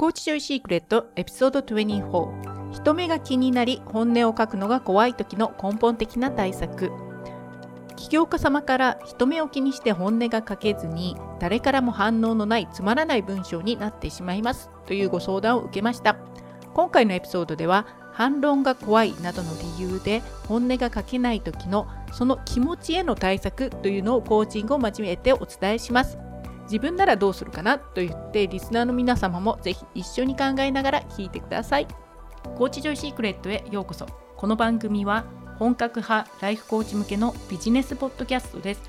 コーチジョイシークレットエピソード24人目が気になり本音を書くのが怖い時の根本的な対策。起業家様から人目を気にして本音が書けずに誰からも反応のないつまらない文章になってしまいます。というご相談を受けました。今回のエピソードでは反論が怖いなどの理由で本音が書けない時のその気持ちへの対策というのをコーチングを交えてお伝えします。自分ならどうするかなと言ってリスナーの皆様もぜひ一緒に考えながら聞いてください。コーチジョイシークレットへようこそ。この番組は本格派ライフコーチ向けのビジネスポッドキャストです。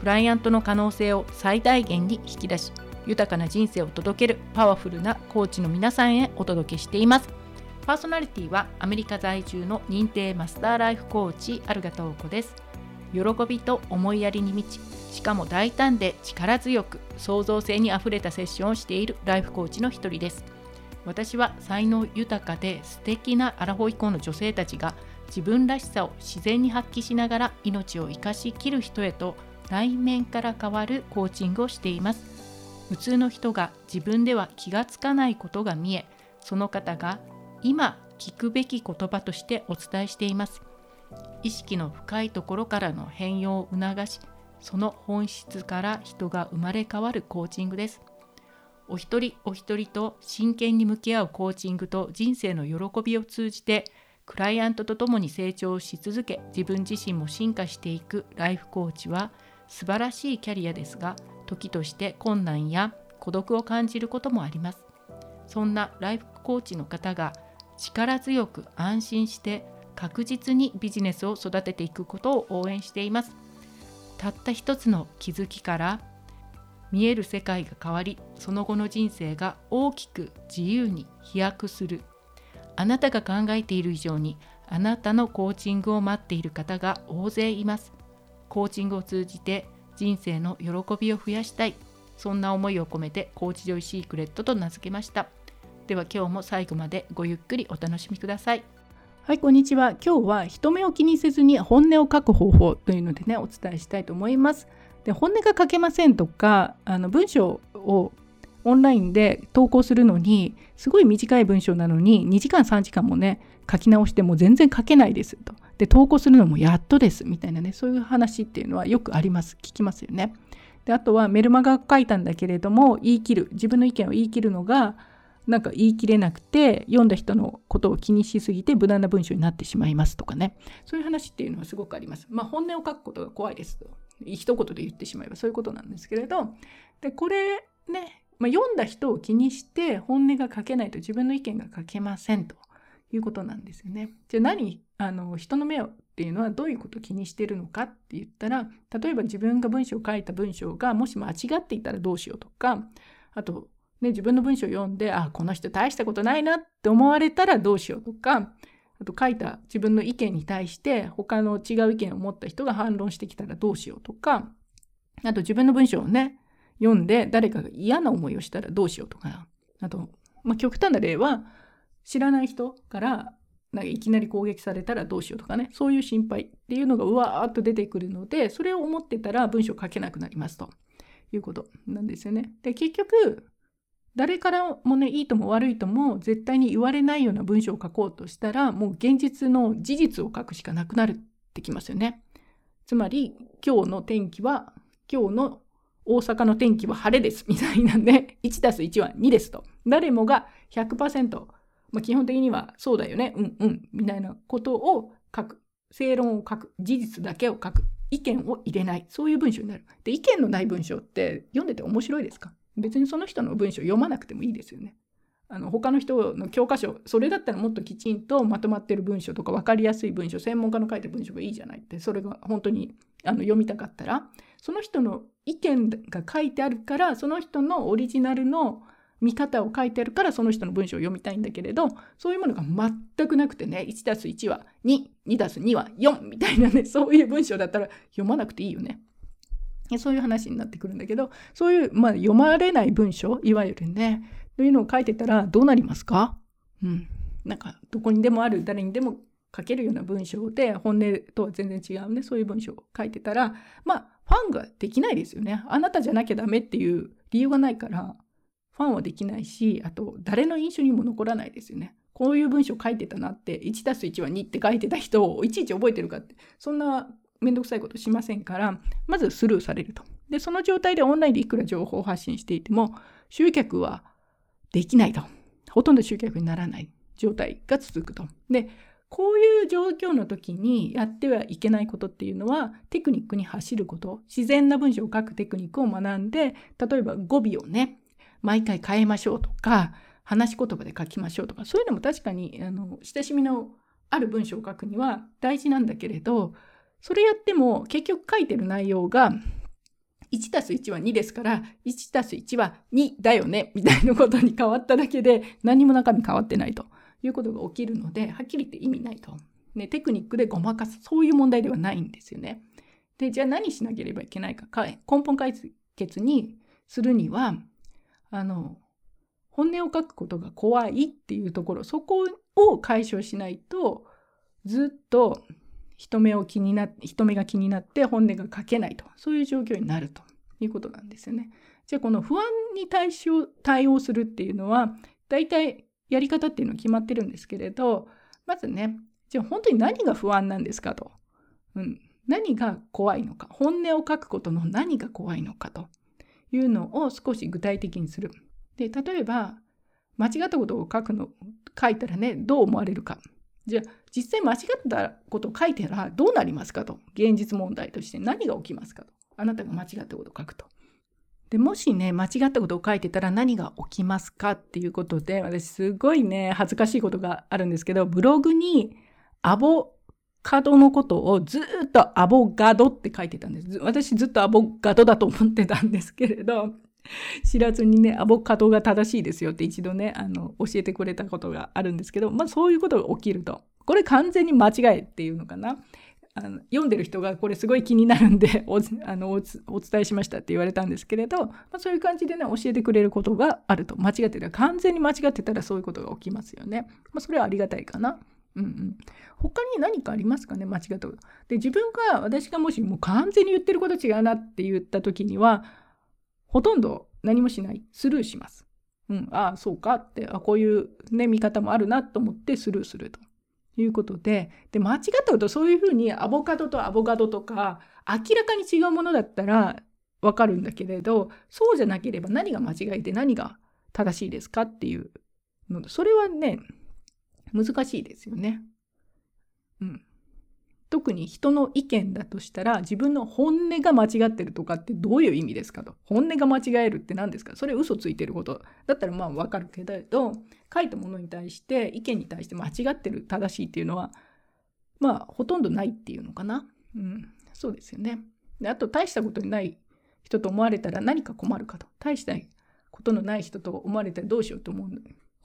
クライアントの可能性を最大限に引き出し豊かな人生を届けるパワフルなコーチの皆さんへお届けしています。パーソナリティはアメリカ在住の認定マスターライフコーチアルガトーコです。喜びと思いやりに満ちしかも大胆で力強く創造性にあふれたセッションをしているライフコーチの一人です。私は才能豊かで素敵なアラフォー以降の女性たちが自分らしさを自然に発揮しながら命を生かしきる人へと内面から変わるコーチングをしています。普通の人が自分では気がつかないことが見えその方が今聞くべき言葉としてお伝えしています。意識の深いところからの変容を促しその本質から人が生まれ変わるコーチングです。お一人お一人と真剣に向き合うコーチングと人生の喜びを通じてクライアントと共に成長し続け自分自身も進化していくライフコーチは素晴らしいキャリアですが時として困難や孤独を感じることもあります。そんなライフコーチの方が力強く安心して確実にビジネスを育てていくことを応援していますたった一つの気づきから見える世界が変わりその後の人生が大きく自由に飛躍するあなたが考えている以上にあなたのコーチングを待っている方が大勢います。コーチングを通じて人生の喜びを増やしたい。そんな思いを込めてコーチジョイシークレットと名付けました。では今日も最後までごゆっくりお楽しみください。はい、こんにちは。今日は人目を気にせずに本音を書く方法というのでね、お伝えしたいと思います。で本音が書けませんとか、あの文章をオンラインで投稿するのにすごい短い文章なのに2時間3時間もね書き直しても全然書けないですと。で投稿するのもやっとですみたいなねそういう話っていうのはよくあります聞きますよね。であとはメルマガ書いたんだけれども言い切る自分の意見を言い切るのがなんか言い切れなくて読んだ人のことを気にしすぎて無難な文章になってしまいますとかねそういう話っていうのはすごくあります。まあ本音を書くことが怖いですと一言で言ってしまえばそういうことなんですけれどでこれねまあ、読んだ人を気にして本音が書けないと自分の意見が書けませんということなんですよね。じゃあ何あの人の目をっていうのはどういうことを気にしてるのかって言ったら例えば自分が文章を書いた文章がもし間違っていたらどうしようとかあと、ね、自分の文章を読んであこの人大したことないなって思われたらどうしようとかあと書いた自分の意見に対して他の違う意見を持った人が反論してきたらどうしようとかあと自分の文章をね読んで誰かが嫌な思いをしたらどうしようとか、あと、まあ、極端な例は、知らない人からなんかいきなり攻撃されたらどうしようとかね、そういう心配っていうのがうわーっと出てくるので、それを思ってたら文章書けなくなりますということなんですよね。で、結局、誰からもね、いいとも悪いとも絶対に言われないような文章を書こうとしたら、もう現実の事実を書くしかなくなるってきますよね。つまり、今日の天気は、今日の大阪の天気は晴れですみたいなんで、1たす1は2ですと。誰もが100%、まあ、基本的にはそうだよね、うんうん、みたいなことを書く。正論を書く。事実だけを書く。意見を入れない。そういう文章になる。で、意見のない文章って読んでて面白いですか？別にその人の文章読まなくてもいいですよね。あの他の人の教科書それだったらもっときちんとまとまってる文章とか分かりやすい文章専門家の書いた文章がいいじゃないってそれが本当にあの読みたかったらその人の意見が書いてあるからその人のオリジナルの見方を書いてあるからその人の文章を読みたいんだけれどそういうものが全くなくてね 1+1 は 22+2 は4みたいなねそういう文章だったら読まなくていいよね。そういう話になってくるんだけどそういう、まあ、読まれない文章いわゆるねというのを書いてたらどうなりますか？うん。なんかどこにでもある誰にでも書けるような文章で本音とは全然違うねそういう文章を書いてたらまあファンができないですよね。あなたじゃなきゃダメっていう理由がないからファンはできないしあと誰の印象にも残らないですよね。こういう文章書いてたなって 1+1 は2って書いてた人をいちいち覚えてるかってそんなめんどくさいことしませんからまずスルーされると。でその状態でオンラインでいくら情報を発信していても集客はできないと。ほとんど集客にならない状態が続くと。でこういう状況の時にやってはいけないことっていうのはテクニックに走ること自然な文章を書くテクニックを学んで例えば語尾をね毎回変えましょうとか話し言葉で書きましょうとかそういうのも確かにあの親しみのある文章を書くには大事なんだけれどそれやっても結局書いてる内容が1たす1は2ですから1たす1は2だよねみたいなことに変わっただけで何も中身変わってないということが起きるのではっきり言って意味ないと。ね、テクニックでごまかすそういう問題ではないんですよね。でじゃあ何しなければいけないか根本解決にするにはあの本音を書くことが怖いっていうところそこを解消しないとずっと人目を気にな人目が気になって本音が書けないと。そういう状況になるということなんですよね。じゃあこの不安に対応対応するっていうのは大体やり方っていうのは決まってるんですけれどまずねじゃあ本当に何が不安なんですかと、うん、何が怖いのか。本音を書くことの何が怖いのかと。いうのを少し具体的にする。で例えば間違ったことを書くの書いたらねどう思われるか。じゃあ実際間違ったことを書いたらどうなりますかと現実問題として何が起きますかとあなたが間違ったことを書くと。でもしね間違ったことを書いてたら何が起きますかっていうことで私すごいね恥ずかしいことがあるんですけどブログにアボカドのことをずっとアボガドって書いてたんです。私ずっとアボガドだと思ってたんですけれど知らずにねアボカドが正しいですよって一度ねあの教えてくれたことがあるんですけど、まあ、そういうことが起きるとこれ完全に間違いっていうのかな？あの読んでる人がこれすごい気になるんで おあのお伝えしましたって言われたんですけれど、まあ、そういう感じでね教えてくれることがあると間違ってたら完全に間違ってたらそういうことが起きますよね、まあ、それはありがたいかな。うんうん、他に何かありますかね？間違ったこと。で自分が私がもしもう完全に言ってること違うなって言った時にはほとんど何もしないスルーします。うん、ああそうかってあこういうね見方もあるなと思ってスルーすると。いうことで、で、間違ったこと、そういうふうにアボカドとアボカドとか、明らかに違うものだったらわかるんだけれど、そうじゃなければ何が間違いで何が正しいですかっていうの、それはね、難しいですよね。うん。特に人の意見だとしたら自分の本音が間違ってるとかってどういう意味ですかと。本音が間違えるって何ですか。それ嘘ついてること。だったらまあわかるけど書いたものに対して意見に対して間違ってる正しいっていうのはまあほとんどないっていうのかな。うん。そうですよね。であと大したことにない人と思われたら何か困るかと。大したことのない人と思われたらどうしようと思う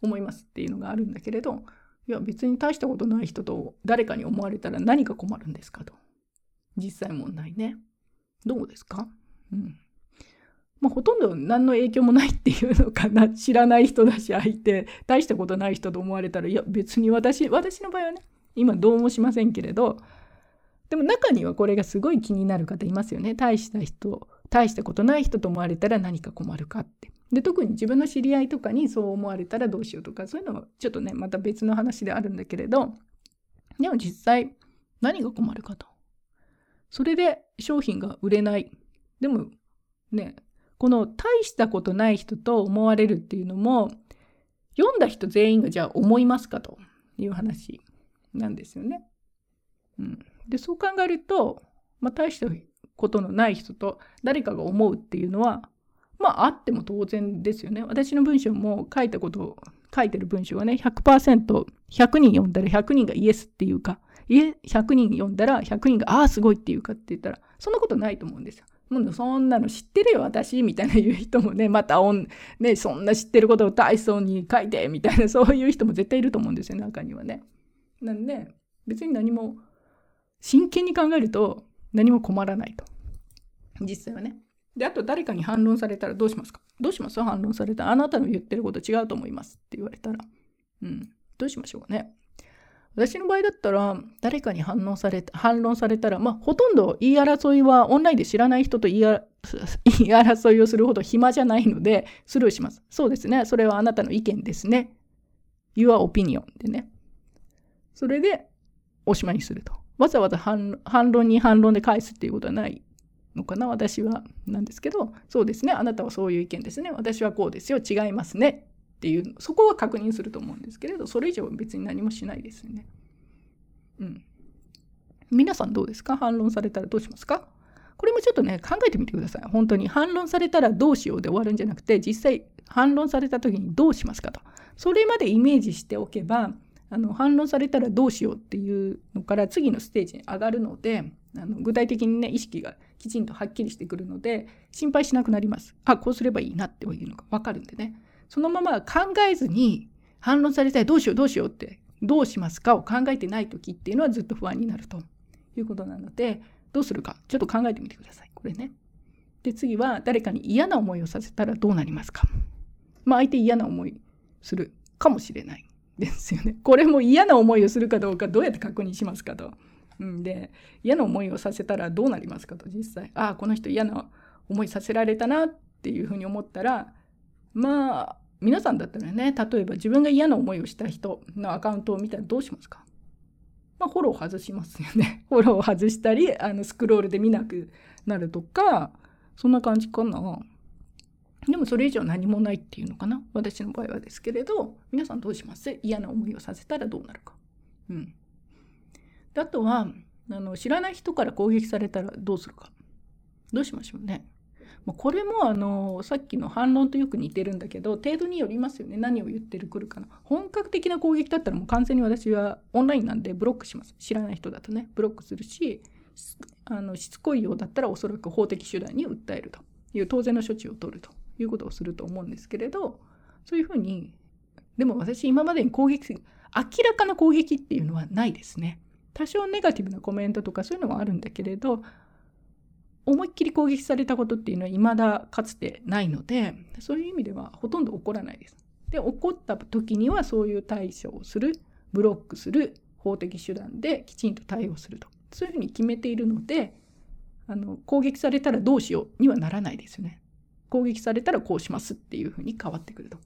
思いますっていうのがあるんだけれどいや別に大したことない人と誰かに思われたら何か困るんですかと。実際問題ね。どうですか？うん。まあ、ほとんど何の影響もないっていうのかな。知らない人だし相手、大したことない人と思われたら、いや別に私、私の場合はね、今どうもしませんけれど、でも中にはこれがすごい気になる方いますよね。大した人、大したことない人と思われたら何か困るかって。で特に自分の知り合いとかにそう思われたらどうしようとかそういうのはちょっとねまた別の話であるんだけれどでも実際何が困るかと。それで商品が売れない。でもねこの大したことない人と思われるっていうのも読んだ人全員がじゃあ思いますかという話なんですよね。うん、でそう考えると、まあ、大したことのない人と誰かが思うっていうのはまああっても当然ですよね。私の文章も書いたことを書いてる文章はね 100%100 人読んだら100人がイエスっていうか100人読んだら100人がああすごいっていうかって言ったらそんなことないと思うんですよ。もうそんなの知ってるよ私みたいな言う人もねまたおん、ね、そんな知ってることを大層に書いてみたいなそういう人も絶対いると思うんですよ中にはね。なんで別に何も真剣に考えると何も困らないと実際はね。で、あと誰かに反論されたらどうしますか？どうします？反論されたら、あなたの言ってること違うと思いますって言われたら。うん。どうしましょうね？私の場合だったら誰かに反応され反論されたら、まあ、ほとんど言い争いはオンラインで知らない人と 言い争いをするほど暇じゃないのでスルーします。そうですね。それはあなたの意見ですね。Your opinion でね。それでおしまいにすると。わざわざ反論に反論で返すっていうことはないのかな私はなんですけどそうですねあなたはそういう意見ですね私はこうですよ違いますねっていうそこは確認すると思うんですけれどそれ以上別に何もしないですね。うん。皆さんどうですか？反論されたらどうしますか？これもちょっとね考えてみてください。本当に反論されたらどうしようで終わるんじゃなくて実際反論された時にどうしますかと。それまでイメージしておけばあの反論されたらどうしようっていうのから次のステージに上がるのであの具体的にね意識がきちんとはっきりしてくるので心配しなくなります。あこうすればいいなっていうのが分かるんでね。そのまま考えずに反論されたいどうしようどうしようってどうしますかを考えてない時っていうのはずっと不安になるということなのでどうするかちょっと考えてみてくださいこれね。で次は誰かに嫌な思いをさせたらどうなりますかまあ相手嫌な思いするかもしれないですよね。これも嫌な思いをするかどうかどうやって確認しますかと。うんで嫌な思いをさせたらどうなりますかと実際ああこの人嫌な思いさせられたなっていうふうに思ったらまあ皆さんだったらね例えば自分が嫌な思いをした人のアカウントを見たらどうしますか？まあ、フォロー外しますよね。フォロー外したりあのスクロールで見なくなるとかそんな感じかな。でもそれ以上何もないっていうのかな私の場合はですけれど皆さんどうします？嫌な思いをさせたらどうなるか。うん、あとはあの知らない人から攻撃されたらどうするか。どうしましょうね。まあこれもあのさっきの反論とよく似てるんだけど程度によりますよね。何を言ってるくるかな。本格的な攻撃だったらもう完全に私はオンラインなんでブロックします。知らない人だとね。ブロックするしあのしつこいようだったらおそらく法的手段に訴えると。いう当然の処置を取ると。いうことをすると思うんですけれどそういうふうにでも私今までに攻撃明らかな攻撃っていうのはないですね。多少ネガティブなコメントとかそういうのはあるんだけれど思いっきり攻撃されたことっていうのは未だかつてないのでそういう意味ではほとんど起こらないです。で起こった時にはそういう対処をするブロックする法的手段できちんと対応するとそういうふうに決めているのであの攻撃されたらどうしようにはならないですよね。攻撃されたらこうしますっていうふうに変わってくると。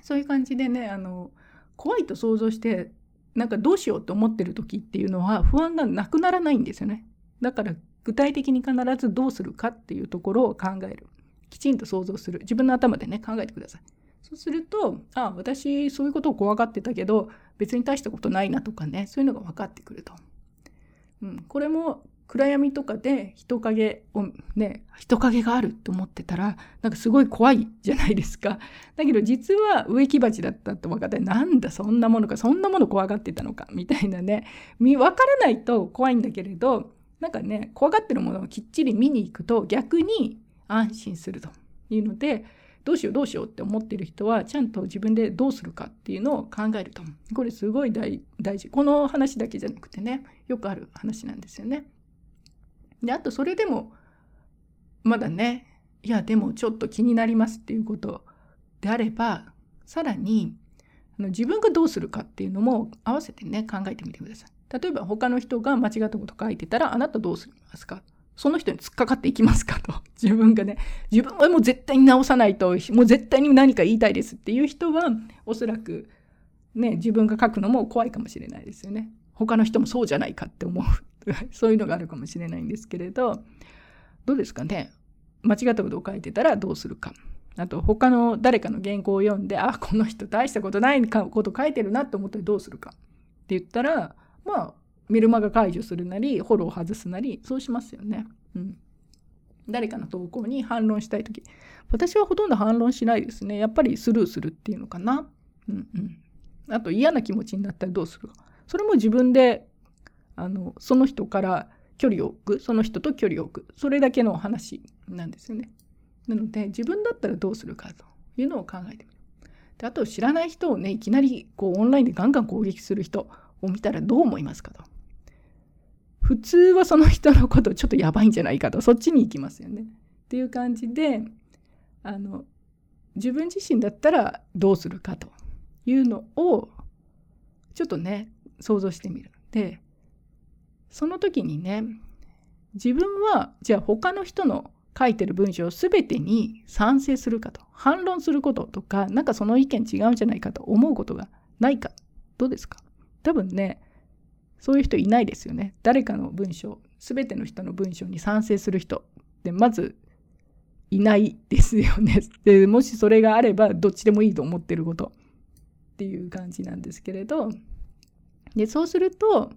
そういう感じでねあの怖いと想像してなんかどうしようと思ってる時っていうのは不安がなくならないんですよね。だから具体的に必ずどうするかっていうところを考える。きちんと想像する。自分の頭でね考えてください。そうするとあ私そういうことを怖がってたけど別に大したことないなとかねそういうのが分かってくると、うん、これも暗闇とかで人影をね人影があると思ってたらなんかすごい怖いじゃないですか。だけど実は植木鉢だったと分かってなんだそんなものかそんなもの怖がってたのかみたいなね。分からないと怖いんだけれどなんかね怖がってるものをきっちり見に行くと逆に安心するというのでどうしようどうしようって思ってる人はちゃんと自分でどうするかっていうのを考えるとこれすごい大事。この話だけじゃなくてねよくある話なんですよね。であとそれでもまだねいやでもちょっと気になりますっていうことであればさらに自分がどうするかっていうのも合わせてね考えてみてください。例えば他の人が間違ったこと書いてたらあなたどうしますか？その人に突っかかっていきますかと。自分がね。自分はもう絶対に直さないともう絶対に何か言いたいですっていう人はおそらくね自分が書くのも怖いかもしれないですよね。他の人もそうじゃないかって思う。そういうのがあるかもしれないんですけれどどうですかね？間違ったことを書いてたらどうするか。あと他の誰かの原稿を読んであこの人大したことないこと書いてるなって思ったらどうするか。って言ったらまあメルマガ解除するなりフォロー外すなりそうしますよね。うん、誰かの投稿に反論したい時。私はほとんど反論しないですね。やっぱりスルーするっていうのかな。うんうん、あと嫌な気持ちになったらどうするか。それも自分であのその人から距離を置くその人と距離を置くそれだけの話なんですよね。なので自分だったらどうするかというのを考えてみる。であと知らない人をねいきなりこうオンラインでガンガン攻撃する人を見たらどう思いますかと。普通はその人のことちょっとやばいんじゃないかとそっちに行きますよね。っていう感じであの自分自身だったらどうするかというのをちょっとね想像してみる。でその時にね自分はじゃあ他の人の書いてる文章全てに賛成するかと反論することとかなんかその意見違うんじゃないかと思うことがないか。どうですか？多分ねそういう人いないですよね。誰かの文章全ての人の文章に賛成する人。ってまずいないですよね。でもしそれがあればどっちでもいいと思ってること。っていう感じなんですけれど。でそうすると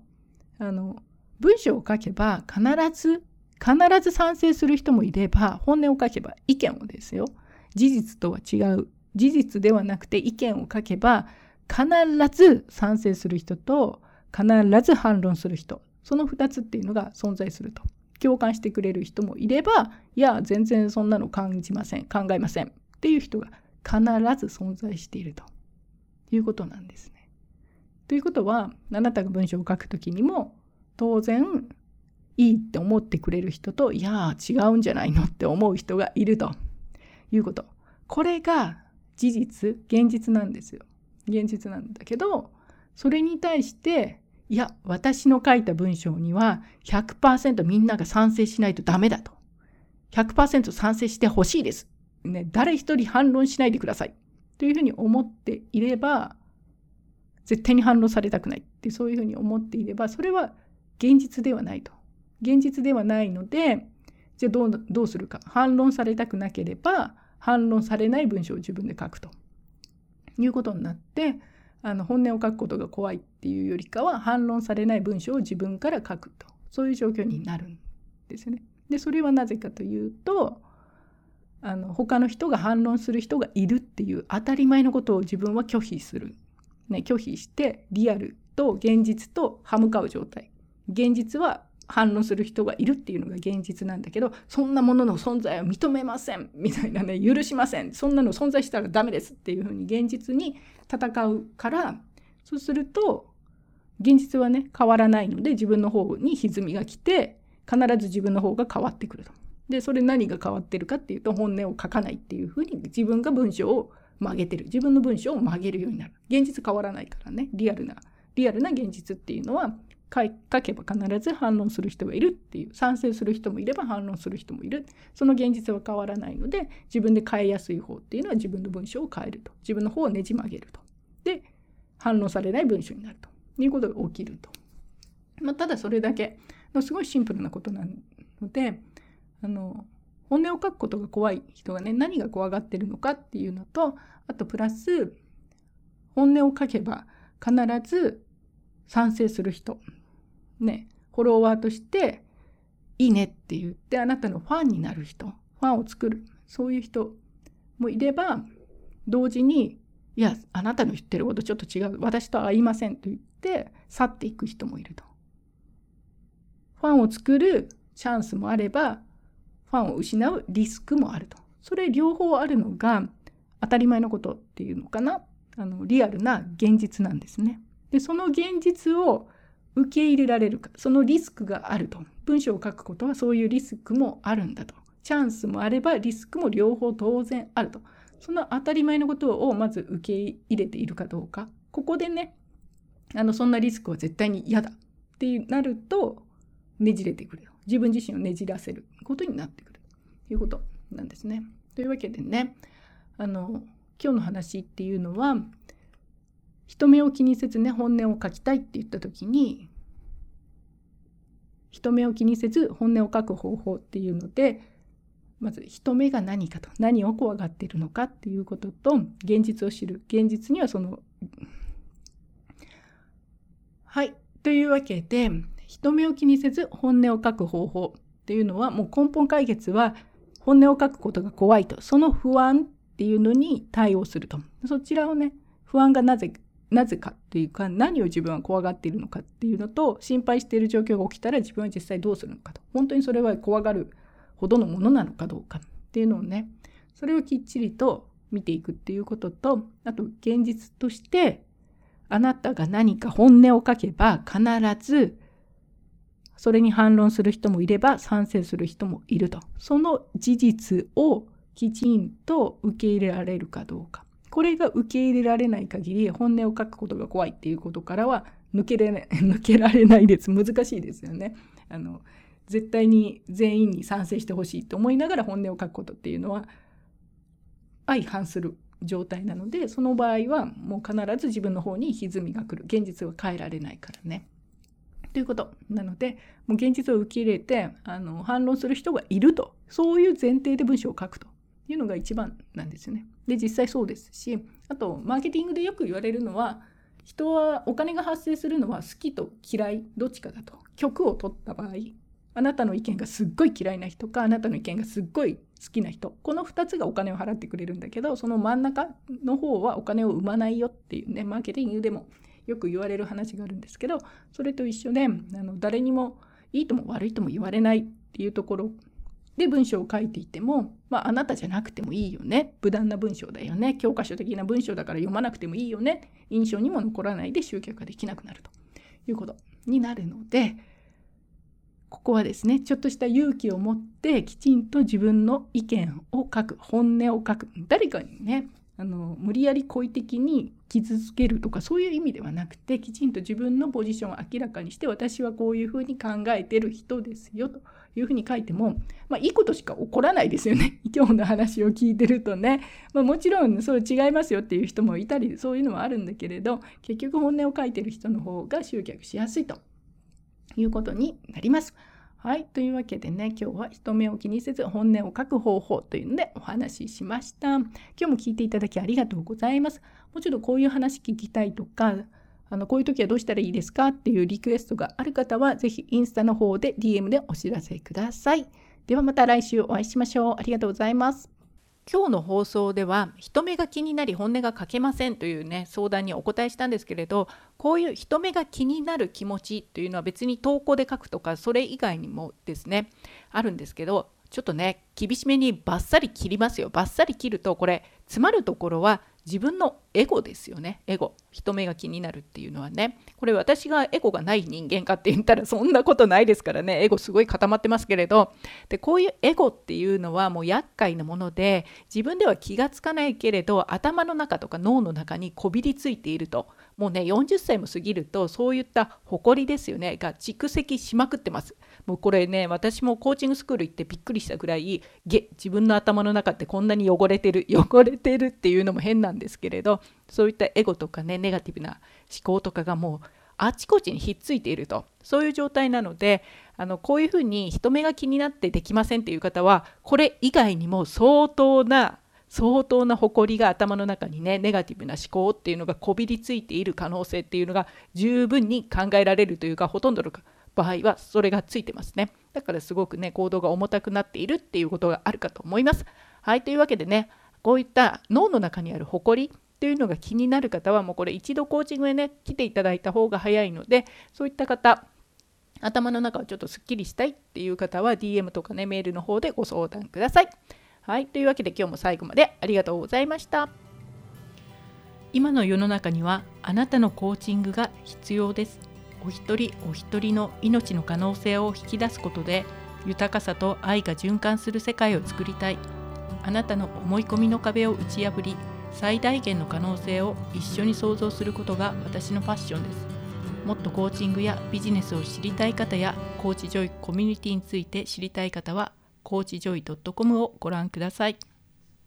あの文章を書けば必ず必ず賛成する人もいれば本音を書けば意見をですよ。事実とは違う。事実ではなくて意見を書けば必ず賛成する人と必ず反論する人。その2つっていうのが存在すると。共感してくれる人もいればいや全然そんなの感じません。考えません。っていう人が必ず存在していると。いうことなんですね。ということはあなたが文章を書くときにも当然いいって思ってくれる人といや違うんじゃないのって思う人がいると。いうこと。これが事実現実なんですよ。現実なんだけどそれに対していや私の書いた文章には100%みんなが賛成しないとダメだと。100%賛成してほしいです、ね、誰一人反論しないでください。というふうに思っていれば絶対に反論されたくないってそういうふうに思っていればそれは現実ではないと。現実ではないので、じゃあどうどうするか。反論されたくなければ、反論されない文章を自分で書くということになって、あの本音を書くことが怖いっていうよりかは、反論されない文章を自分から書くと。そういう状況になるんですね。で、それはなぜかというと、あの他の人が反論する人がいるっていう当たり前のことを自分は拒否する。ね、拒否してリアルと現実と歯向かう状態現実は反論する人がいるっていうのが現実なんだけどそんなものの存在を認めませんみたいなね許しませんそんなの存在したらダメですっていうふうに現実に戦うからそうすると現実はね変わらないので自分の方に歪みが来て必ず自分の方が変わってくると。でそれ何が変わってるかっていうと本音を書かないっていうふうに自分が文章を曲げてる自分の文章を曲げるようになる現実変わらないからねリアルなリアルな現実っていうのは書けば必ず反論する人がいるっていう賛成する人もいれば反論する人もいる。その現実は変わらないので自分で変えやすい方っていうのは自分の文章を変えると。自分の方をねじ曲げると。で反論されない文章になると。いうことが起きると、まあ、ただそれだけ。のすごいシンプルなことなのであの本音を書くことが怖い人がね何が怖がってるのかっていうのとあとプラス本音を書けば必ず賛成する人ね、フォロワーとして、いいねって言って、あなたのファンになる人、ファンを作る、そういう人もいれば、同時に、いや、あなたの言ってることちょっと違う、私とは合いませんと言って、去っていく人もいると。ファンを作るチャンスもあれば、ファンを失うリスクもあると。それ両方あるのが当たり前のことっていうのかな。あのリアルな現実なんですね。で、その現実を受け入れられるかそのリスクがあると。文章を書くことはそういうリスクもあるんだと。チャンスもあればリスクも両方当然あると。その当たり前のことをまず受け入れているかどうか。ここでねあのそんなリスクは絶対に嫌だ。ってなるとねじれてくる自分自身をねじらせることになってくる。ということなんですね。というわけでねあの今日の話っていうのは人目を気にせずね本音を書きたいって言った時に人目を気にせず本音を書く方法っていうのでまず人目が何かと何を怖がっているのかっていうことと現実を知る。現実にはそのはい。というわけで人目を気にせず本音を書く方法っていうのはもう根本解決は本音を書くことが怖いと。その不安っていうのに対応すると。そちらをね不安がなぜなぜかっていうか何を自分は怖がっているのかっていうのと心配している状況が起きたら自分は実際どうするのかと。本当にそれは怖がるほどのものなのかどうかっていうのをねそれをきっちりと見ていくっていうこととあと現実としてあなたが何か本音を書けば必ずそれに反論する人もいれば賛成する人もいると。その事実をきちんと受け入れられるかどうか。これが受け入れられない限り本音を書くことが怖いっていうことからは抜けれ、抜けられないです。難しいですよね。あの絶対に全員に賛成してほしいと思いながら本音を書くことっていうのは相反する状態なのでその場合はもう必ず自分の方に歪みが来る。現実は変えられないからね。ということ。なのでもう現実を受け入れてあの反論する人がいると。そういう前提で文章を書くと。いうのが一番なんですよね。で実際そうですしあとマーケティングでよく言われるのは人はお金が発生するのは好きと嫌いどっちかだと曲を取った場合あなたの意見がすっごい嫌いな人かあなたの意見がすっごい好きな人この2つがお金を払ってくれるんだけどその真ん中の方はお金を生まないよっていうねマーケティングでもよく言われる話があるんですけどそれと一緒であの誰にもいいとも悪いとも言われないっていうところで文章を書いていても、まあ、あなたじゃなくてもいいよね。無難な文章だよね。教科書的な文章だから読まなくてもいいよね。印象にも残らないで集客ができなくなると。いうことになるのでここはですねちょっとした勇気を持ってきちんと自分の意見を書く本音を書く。誰かにねあの無理やり好意的に傷つけるとかそういう意味ではなくてきちんと自分のポジションを明らかにして私はこういうふうに考えてる人ですよと。いうふうに書いても、まあ、いいことしか起こらないですよね 今日の話を聞いてるとね、まあ、もちろんそれ違いますよっていう人もいたりそういうのはあるんだけれど結局本音を書いてる人の方が集客しやすいということになります。はい。というわけでね、今日は人目を気にせず本音を書く方法というのでお話ししました。今日も聞いていただきありがとうございます。もうちょっとこういう話聞きたいとか、あのこういう時はどうしたらいいですかっていうリクエストがある方は、ぜひインスタの方で DM でお知らせください。ではまた来週お会いしましょう。ありがとうございます。今日の放送では人目が気になり本音が書けませんというね相談にお答えしたんですけれどこういう人目が気になる気持ちというのは別に投稿で書くとかそれ以外にもですねあるんですけどちょっとね厳しめにバッサリ切りますよバッサリ切るとこれ詰まるところは自分のエゴですよね。エゴ。人目が気になるっていうのはね。これ私がエゴがない人間かって言ったらそんなことないですからね。エゴすごい固まってますけれど。でこういうエゴっていうのはもう厄介なもので自分では気がつかないけれど頭の中とか脳の中にこびりついていると。もうね40歳も過ぎるとそういった誇りですよね。が蓄積しまくってます。もうこれね私もコーチングスクール行ってびっくりしたぐらい自分の頭の中ってこんなに汚れてる汚れてるっていうのも変なんですけれど。そういったエゴとかねネガティブな思考とかがもうあちこちにひっついていると。そういう状態なのであのこういうふうに人目が気になってできませんっていう方はこれ以外にも相当な相当な誇りが頭の中にねネガティブな思考っていうのがこびりついている可能性っていうのが十分に考えられるというかほとんどの場合はそれがついてますね。だからすごくね行動が重たくなっているっていうことがあるかと思います。はいというわけでねこういった脳の中にある誇りっていうのが気になる方はもうこれ一度コーチングへね来ていただいた方が早いのでそういった方頭の中をちょっとすっきりしたいっていう方は DM とかねメールの方でご相談ください。はい、というわけで今日も最後までありがとうございました。今の世の中にはあなたのコーチングが必要です。お一人お一人の命の可能性を引き出すことで豊かさと愛が循環する世界を作りたい。あなたの思い込みの壁を打ち破り最大限の可能性を一緒に創造することが私のファッションですもっとコーチングやビジネスを知りたい方やコーチジョイコミュニティについて知りたい方はコーチジョイ .com をご覧ください。